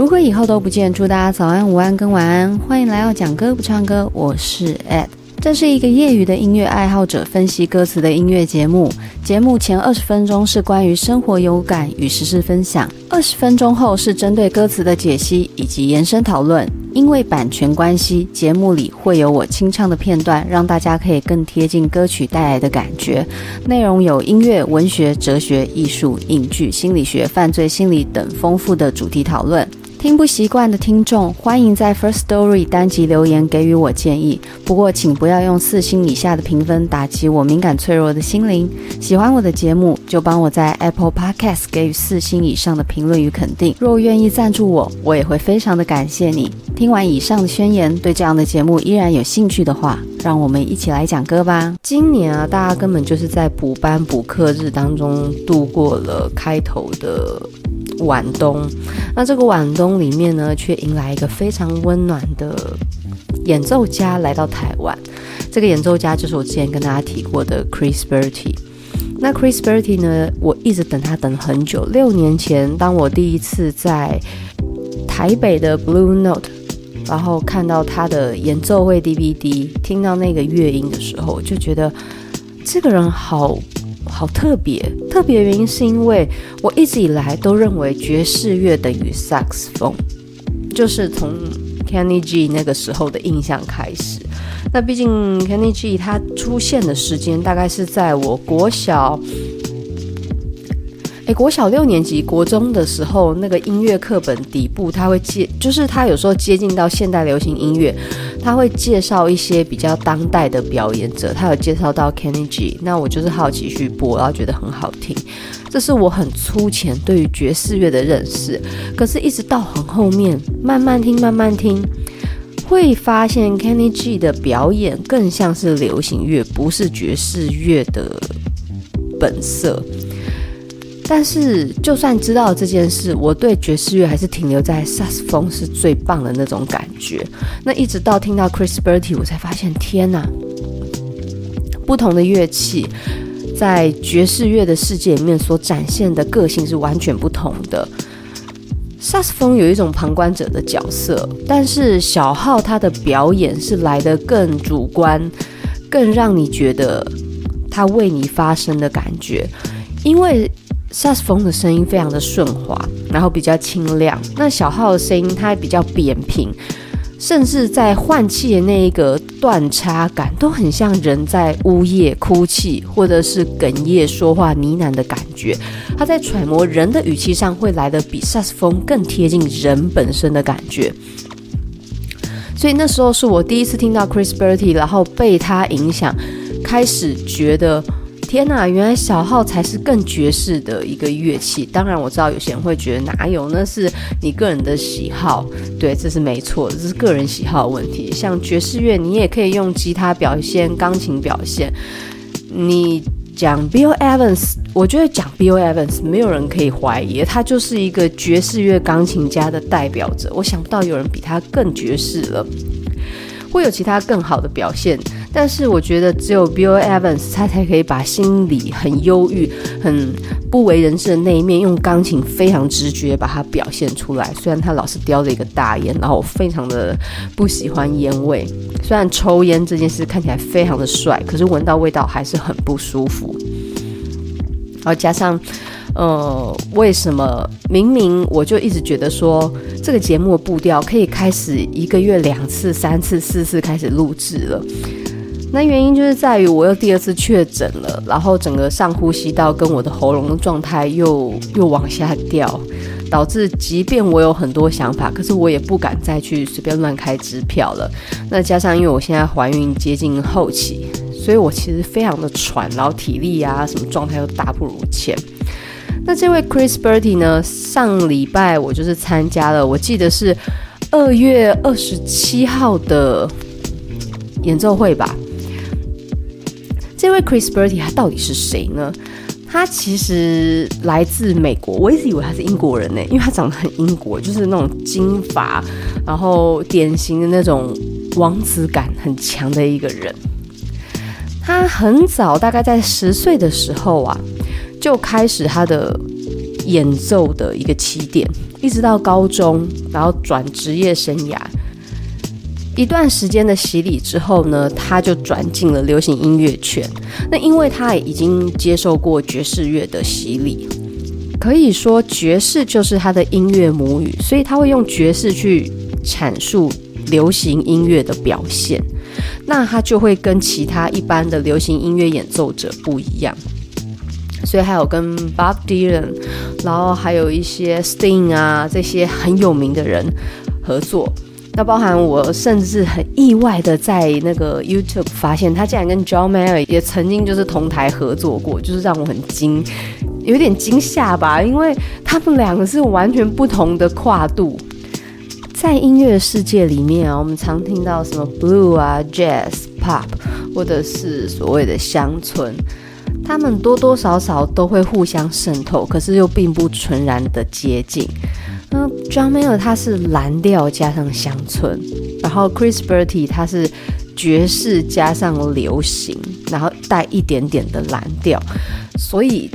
如果以后都不见，祝大家早安、午安跟晚安。欢迎来到讲歌不唱歌，我是 Ed。这是一个业余的音乐爱好者分析歌词的音乐节目。节目前二十分钟是关于生活有感与时事分享，二十分钟后是针对歌词的解析以及延伸讨论。因为版权关系，节目里会有我清唱的片段，让大家可以更贴近歌曲带来的感觉。内容有音乐、文学、哲学、艺术、影剧、心理学、犯罪心理等丰富的主题讨论。听不习惯的听众，欢迎在 First Story 单集留言给予我建议。不过，请不要用四星以下的评分打击我敏感脆弱的心灵。喜欢我的节目，就帮我在 Apple Podcast 给予四星以上的评论与肯定。若愿意赞助我，我也会非常的感谢你。听完以上的宣言，对这样的节目依然有兴趣的话，让我们一起来讲歌吧。今年啊，大家根本就是在补班补课日当中度过了开头的。晚冬，那这个晚冬里面呢，却迎来一个非常温暖的演奏家来到台湾。这个演奏家就是我之前跟大家提过的 Chris Bertie。那 Chris Bertie 呢，我一直等他等很久。六年前，当我第一次在台北的 Blue Note，然后看到他的演奏会 DVD，听到那个乐音的时候，就觉得这个人好。好特别，特别原因是因为我一直以来都认为爵士乐等于萨克斯风，就是从 Kenny G 那个时候的印象开始。那毕竟 Kenny G 他出现的时间大概是在我国小。诶，国小六年级、国中的时候，那个音乐课本底部，他会接，就是他有时候接近到现代流行音乐，他会介绍一些比较当代的表演者，他有介绍到 Kenny G，那我就是好奇去播，然后觉得很好听，这是我很粗浅对于爵士乐的认识。可是，一直到很后面，慢慢听，慢慢听，会发现 Kenny G 的表演更像是流行乐，不是爵士乐的本色。但是，就算知道这件事，我对爵士乐还是停留在萨斯风是最棒的那种感觉。那一直到听到 Chris Bertie，我才发现，天哪！不同的乐器在爵士乐的世界里面所展现的个性是完全不同的。萨斯风有一种旁观者的角色，但是小号他的表演是来得更主观，更让你觉得他为你发声的感觉，因为。萨克斯风的声音非常的顺滑，然后比较清亮。那小号的声音它比较扁平，甚至在换气的那一个断差感，都很像人在呜咽、哭泣，或者是哽咽说话呢喃的感觉。它在揣摩人的语气上，会来得比萨克斯风更贴近人本身的感觉。所以那时候是我第一次听到 Chris Bertie，然后被他影响，开始觉得。天呐，原来小号才是更爵士的一个乐器。当然，我知道有些人会觉得哪有，那是你个人的喜好。对，这是没错，这是个人喜好的问题。像爵士乐，你也可以用吉他表现，钢琴表现。你讲 Bill Evans，我觉得讲 Bill Evans，没有人可以怀疑，他就是一个爵士乐钢琴家的代表者。我想不到有人比他更爵士了，会有其他更好的表现。但是我觉得只有 Bill Evans 他才可以把心里很忧郁、很不为人知的那一面，用钢琴非常直觉把它表现出来。虽然他老是叼着一个大烟，然后我非常的不喜欢烟味。虽然抽烟这件事看起来非常的帅，可是闻到味道还是很不舒服。然后加上，呃，为什么明明我就一直觉得说这个节目的步调可以开始一个月两次、三次、四次开始录制了？那原因就是在于我又第二次确诊了，然后整个上呼吸道跟我的喉咙的状态又又往下掉，导致即便我有很多想法，可是我也不敢再去随便乱开支票了。那加上因为我现在怀孕接近后期，所以我其实非常的喘，然后体力啊什么状态都大不如前。那这位 Chris Bertie 呢，上礼拜我就是参加了，我记得是二月二十七号的演奏会吧。这位 Chris Bertie 他到底是谁呢？他其实来自美国，我一直以为他是英国人呢，因为他长得很英国，就是那种金发，然后典型的那种王子感很强的一个人。他很早，大概在十岁的时候啊，就开始他的演奏的一个起点，一直到高中，然后转职业生涯。一段时间的洗礼之后呢，他就转进了流行音乐圈。那因为他也已经接受过爵士乐的洗礼，可以说爵士就是他的音乐母语，所以他会用爵士去阐述流行音乐的表现。那他就会跟其他一般的流行音乐演奏者不一样。所以还有跟 Bob Dylan，然后还有一些 Sting 啊这些很有名的人合作。那包含我甚至很意外的在那个 YouTube 发现，他竟然跟 John Mayer 也曾经就是同台合作过，就是让我很惊，有点惊吓吧，因为他们两个是完全不同的跨度。在音乐世界里面啊，我们常听到什么 Blue 啊、Jazz、Pop，或者是所谓的乡村。他们多多少少都会互相渗透，可是又并不纯然的接近。那 John Mayer 他是蓝调加上乡村，然后 Chris Bertie 他是爵士加上流行，然后带一点点的蓝调，所以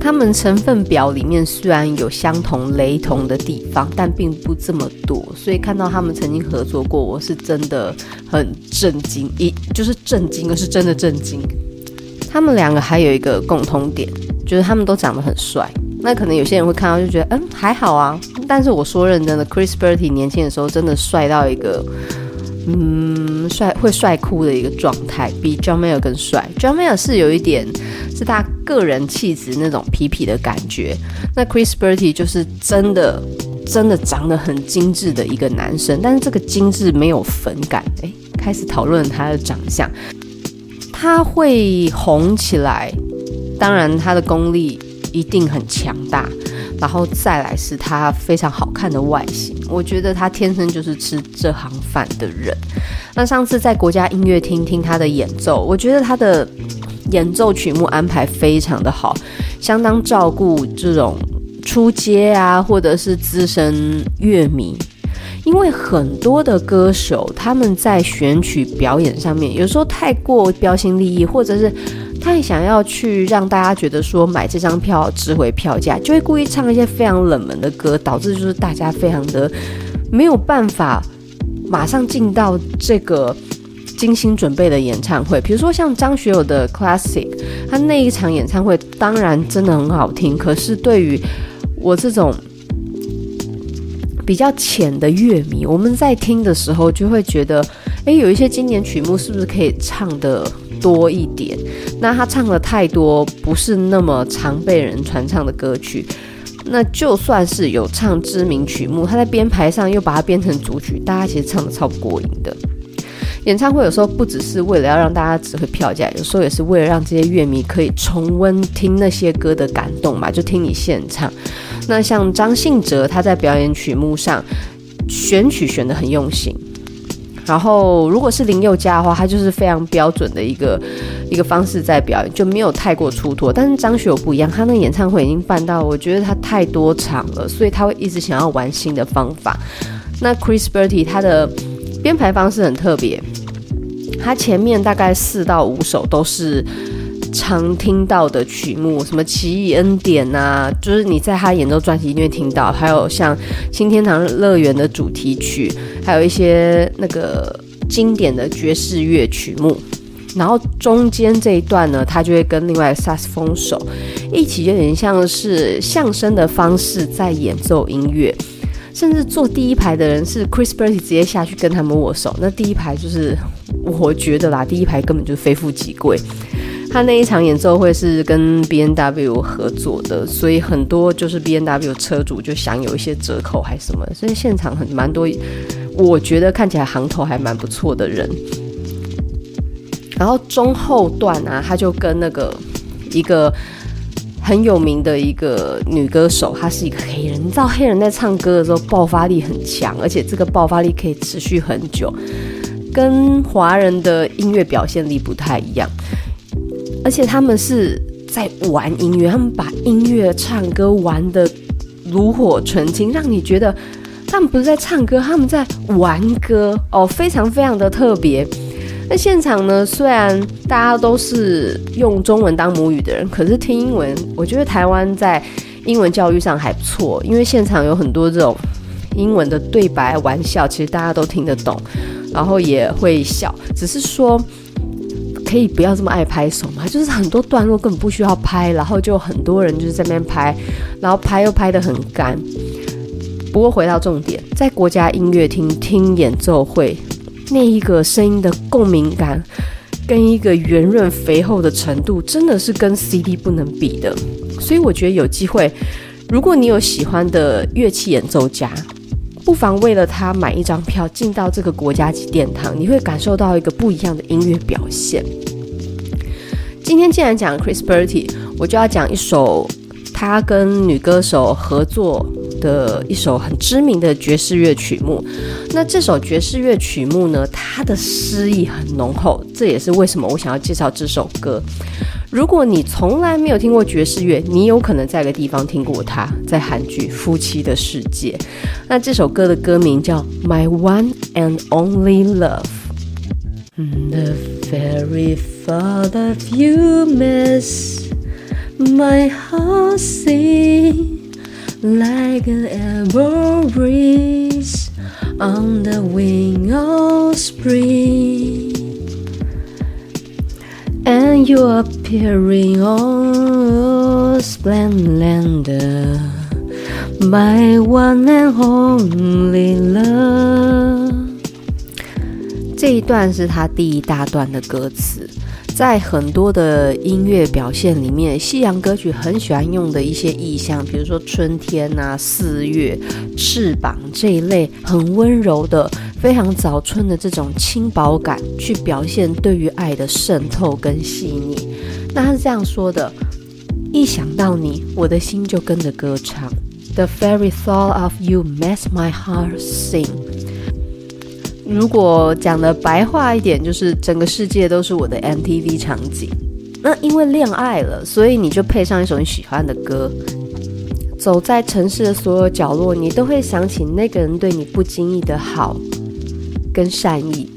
他们成分表里面虽然有相同雷同的地方，但并不这么多。所以看到他们曾经合作过，我是真的很震惊，一就是震惊，是真的震惊。他们两个还有一个共通点，就是他们都长得很帅。那可能有些人会看到就觉得，嗯，还好啊。但是我说认真的，Chris Bertie 年轻的时候真的帅到一个，嗯，帅会帅哭的一个状态，比 John Mayer 更帅。John Mayer 是有一点是他个人气质那种痞痞的感觉，那 Chris Bertie 就是真的真的长得很精致的一个男生，但是这个精致没有粉感。哎，开始讨论他的长相。他会红起来，当然他的功力一定很强大，然后再来是他非常好看的外形。我觉得他天生就是吃这行饭的人。那上次在国家音乐厅听他的演奏，我觉得他的演奏曲目安排非常的好，相当照顾这种初阶啊，或者是资深乐迷。因为很多的歌手，他们在选曲表演上面，有时候太过标新立异，或者是太想要去让大家觉得说买这张票值回票价，就会故意唱一些非常冷门的歌，导致就是大家非常的没有办法马上进到这个精心准备的演唱会。比如说像张学友的 Classic，他那一场演唱会当然真的很好听，可是对于我这种。比较浅的乐迷，我们在听的时候就会觉得，诶，有一些经典曲目是不是可以唱得多一点？那他唱的太多，不是那么常被人传唱的歌曲，那就算是有唱知名曲目，他在编排上又把它编成主曲，大家其实唱得超不过瘾的。演唱会有时候不只是为了要让大家值回票价，有时候也是为了让这些乐迷可以重温听那些歌的感动嘛，就听你现场。那像张信哲，他在表演曲目上选曲选得很用心。然后如果是林宥嘉的话，他就是非常标准的一个一个方式在表演，就没有太过出脱。但是张学友不一样，他那演唱会已经办到，我觉得他太多场了，所以他会一直想要玩新的方法。那 Chris Bertie 他的编排方式很特别。他前面大概四到五首都是常听到的曲目，什么《奇异恩典》啊，就是你在他演奏专辑里面听到，还有像《新天堂乐园》的主题曲，还有一些那个经典的爵士乐曲目。然后中间这一段呢，他就会跟另外萨克斯风手一起，有点像是相声的方式在演奏音乐。甚至坐第一排的人是 Chris b e r t y 直接下去跟他们握手，那第一排就是我觉得啦，第一排根本就非富即贵。他那一场演奏会是跟 B N W 合作的，所以很多就是 B N W 车主就享有一些折扣还是什么，所以现场很蛮多，我觉得看起来行头还蛮不错的人。然后中后段啊，他就跟那个一个。很有名的一个女歌手，她是一个黑人。你知道黑人在唱歌的时候爆发力很强，而且这个爆发力可以持续很久，跟华人的音乐表现力不太一样。而且他们是在玩音乐，他们把音乐唱歌玩得炉火纯青，让你觉得他们不是在唱歌，他们在玩歌哦，非常非常的特别。那现场呢，虽然大家都是用中文当母语的人，可是听英文，我觉得台湾在英文教育上还不错，因为现场有很多这种英文的对白玩笑，其实大家都听得懂，然后也会笑。只是说可以不要这么爱拍手嘛，就是很多段落根本不需要拍，然后就很多人就是在那边拍，然后拍又拍得很干。不过回到重点，在国家音乐厅听演奏会，那一个声音的共鸣感，跟一个圆润肥厚的程度，真的是跟 CD 不能比的。所以我觉得有机会，如果你有喜欢的乐器演奏家，不妨为了他买一张票进到这个国家级殿堂，你会感受到一个不一样的音乐表现。今天既然讲 Chris Berti，我就要讲一首他跟女歌手合作。的一首很知名的爵士乐曲目，那这首爵士乐曲目呢，它的诗意很浓厚，这也是为什么我想要介绍这首歌。如果你从来没有听过爵士乐，你有可能在个地方听过它，在韩剧《夫妻的世界》。那这首歌的歌名叫《My One and Only Love》。The very thought of you makes my heart Like an ever breeze on the wing of spring, and you appearing all splendor, my one and only love。这一段是他第一大段的歌词。在很多的音乐表现里面，西洋歌曲很喜欢用的一些意象，比如说春天啊、四月、翅膀这一类很温柔的、非常早春的这种轻薄感，去表现对于爱的渗透跟细腻。那他是这样说的：一想到你，我的心就跟着歌唱。The very thought of you makes my heart sing。如果讲的白话一点，就是整个世界都是我的 MTV 场景。那因为恋爱了，所以你就配上一首你喜欢的歌，走在城市的所有角落，你都会想起那个人对你不经意的好跟善意，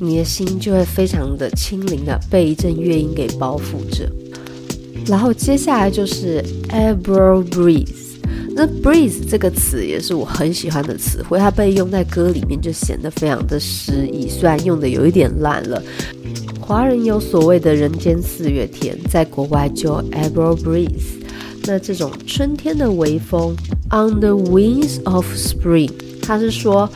你的心就会非常的轻灵的被一阵乐音给包覆着。然后接下来就是 Ever Breathe。那 breathe 这个词也是我很喜欢的词汇，它被用在歌里面就显得非常的诗意，虽然用的有一点烂了。华人有所谓的人间四月天，在国外就 ever breeze。那这种春天的微风，on the wings of spring，它是说，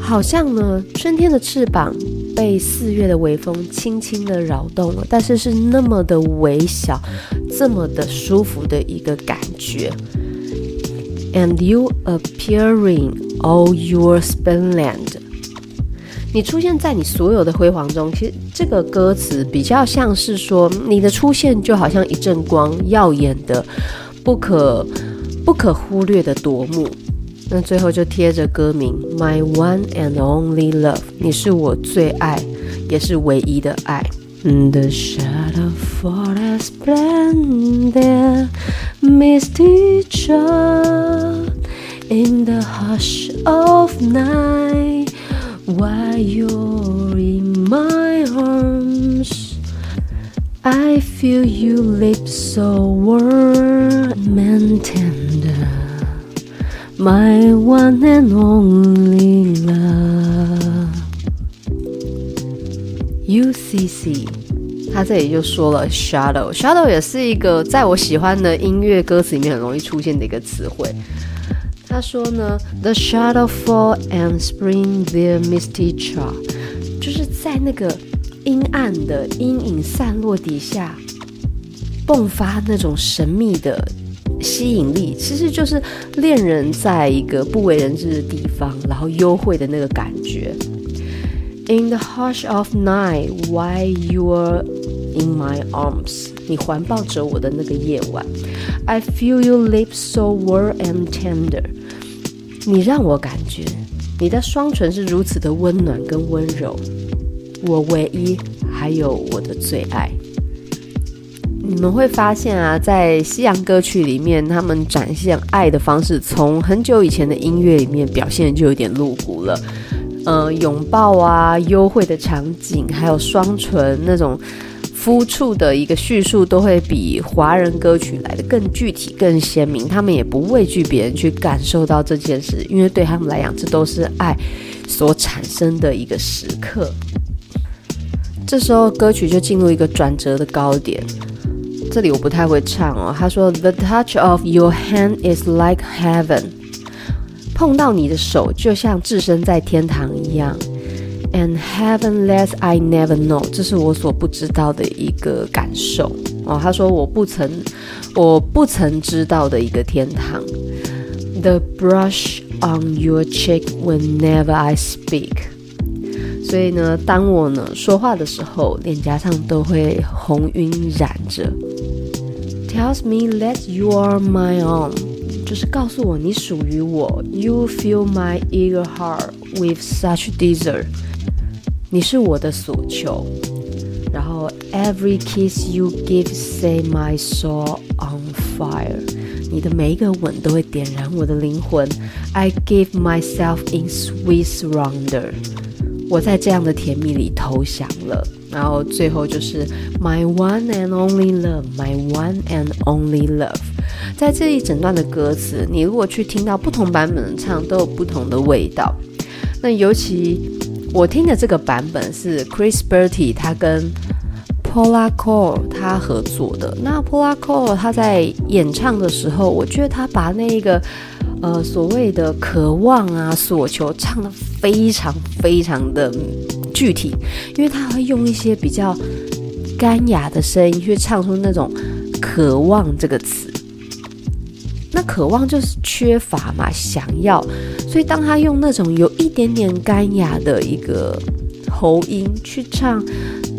好像呢春天的翅膀被四月的微风轻轻的扰动了，但是是那么的微小，这么的舒服的一个感觉。And you appearing all your splendor，你出现在你所有的辉煌中。其实这个歌词比较像是说，你的出现就好像一阵光，耀眼的，不可不可忽略的夺目。那最后就贴着歌名，My one and only love，你是我最爱，也是唯一的爱。The shadow for a splendor misty child in the hush of night while you're in my arms I feel your lips so warm and tender. My one and only love UCC 他这里就说了 shadow，shadow 也是一个在我喜欢的音乐歌词里面很容易出现的一个词汇。他说呢，The shadow fall and spring their misty charm，就是在那个阴暗的阴影散落底下，迸发那种神秘的吸引力，其实就是恋人在一个不为人知的地方，然后幽会的那个感觉。In the hush of night, while you are in my arms，你环抱着我的那个夜晚，I feel your lips so warm and tender。你让我感觉你的双唇是如此的温暖跟温柔，我唯一还有我的最爱。你们会发现啊，在西洋歌曲里面，他们展现爱的方式，从很久以前的音乐里面表现就有点露骨了。呃，拥抱啊，幽会的场景，还有双唇那种肤触的一个叙述都会比华人歌曲来的更具体、更鲜明。他们也不畏惧别人去感受到这件事，因为对他们来讲，这都是爱所产生的一个时刻。这时候歌曲就进入一个转折的高点。这里我不太会唱哦。他说：“The touch of your hand is like heaven。”碰到你的手，就像置身在天堂一样。And heavenless I never know，这是我所不知道的一个感受哦。他说我不曾，我不曾知道的一个天堂。The brush on your cheek whenever I speak，所以呢，当我呢说话的时候，脸颊上都会红晕染着。Tells me that you are my own，就是告诉我你属于我。You fill my eager heart with such desire。你是我的所求，然后 Every kiss you give set my soul on fire，你的每一个吻都会点燃我的灵魂。I give myself in sweet surrender，我在这样的甜蜜里投降了。然后最后就是 My one and only love，My one and only love， 在这一整段的歌词，你如果去听到不同版本的唱，都有不同的味道。那尤其。我听的这个版本是 Chris Bertie 他跟 Paula Cole 他合作的。那 Paula Cole 他在演唱的时候，我觉得他把那个呃所谓的渴望啊、所求唱得非常非常的具体，因为他会用一些比较干哑的声音去唱出那种渴望这个词。那渴望就是缺乏嘛，想要，所以当他用那种有一点点干哑的一个喉音去唱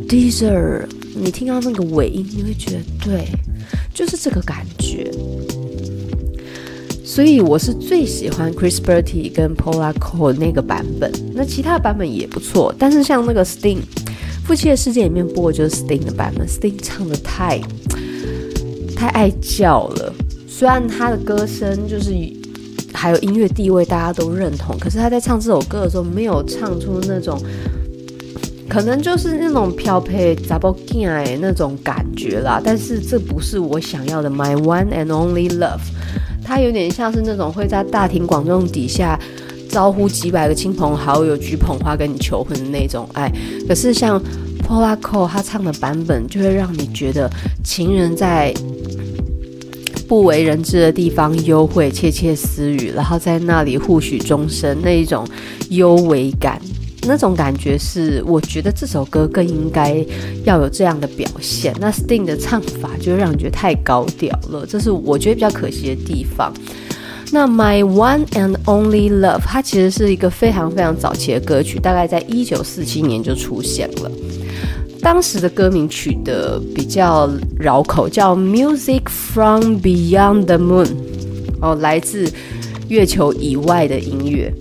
Desire，你听到那个尾音，你会觉得对，就是这个感觉。所以我是最喜欢 Chris Bertie 跟 Paula Cole 那个版本，那其他版本也不错，但是像那个 Sting《夫妻的世界》里面播的就是 Sting 的版本，Sting 唱的太太爱叫了。虽然他的歌声就是还有音乐地位大家都认同，可是他在唱这首歌的时候没有唱出那种，可能就是那种飘配查某囝那种感觉啦。但是这不是我想要的，My one and only love。他有点像是那种会在大庭广众底下招呼几百个亲朋好友举捧花跟你求婚的那种爱。可是像 Polaco 他唱的版本，就会让你觉得情人在。不为人知的地方幽会窃窃私语，然后在那里互许终身，那一种幽微感，那种感觉是我觉得这首歌更应该要有这样的表现。那 Sting 的唱法就让人觉得太高调了，这是我觉得比较可惜的地方。那 My One and Only Love，它其实是一个非常非常早期的歌曲，大概在一九四七年就出现了。当时的歌名取得比较绕口，叫《Music from Beyond the Moon》，哦，来自月球以外的音乐。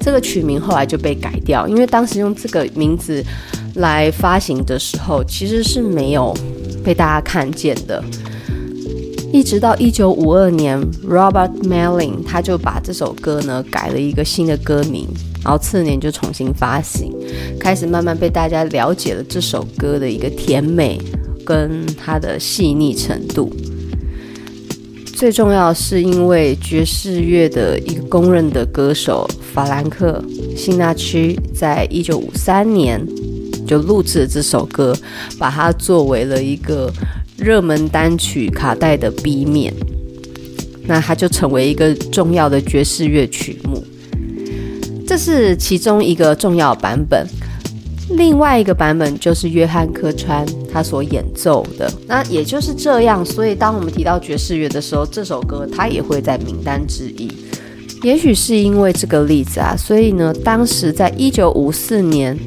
这个曲名后来就被改掉，因为当时用这个名字来发行的时候，其实是没有被大家看见的。一直到一九五二年，Robert Melling 他就把这首歌呢改了一个新的歌名。然后次年就重新发行，开始慢慢被大家了解了这首歌的一个甜美跟它的细腻程度。最重要是因为爵士乐的一个公认的歌手法兰克辛纳屈，在一九五三年就录制了这首歌，把它作为了一个热门单曲卡带的 B 面，那它就成为一个重要的爵士乐曲目。这是其中一个重要版本，另外一个版本就是约翰科川他所演奏的。那也就是这样，所以当我们提到爵士乐的时候，这首歌它也会在名单之一。也许是因为这个例子啊，所以呢，当时在一九五四年《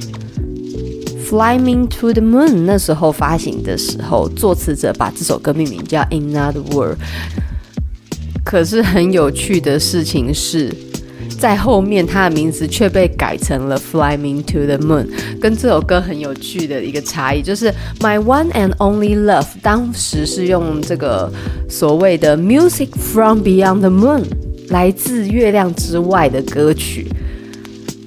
Fly Me to the Moon》那时候发行的时候，作词者把这首歌命名叫《In Another World》。可是很有趣的事情是。在后面，他的名字却被改成了《Fly Me to the Moon》，跟这首歌很有趣的一个差异，就是《My One and Only Love》当时是用这个所谓的《Music from Beyond the Moon》来自月亮之外的歌曲，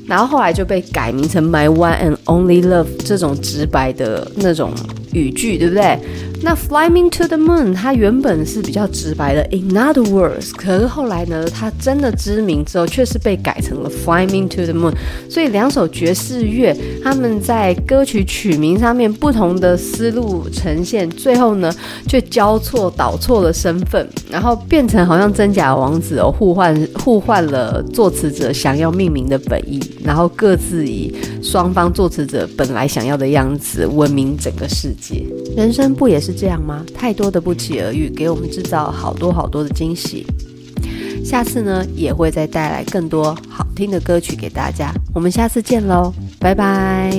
然后后来就被改名成 My One and Only Love 这种直白的那种语句，对不对？那 Fly Me to the Moon 它原本是比较直白的，In other words，可是后来呢，它真的知名之后，却是被改成了 Fly Me to the Moon。所以两首爵士乐，他们在歌曲曲名上面不同的思路呈现，最后呢，却交错导错了身份，然后变成好像真假王子哦，互换互换了作词者想要命名的本意，然后各自以双方作词者本来想要的样子闻名整个世界。人生不也是？是这样吗？太多的不期而遇，给我们制造好多好多的惊喜。下次呢，也会再带来更多好听的歌曲给大家。我们下次见喽，拜拜。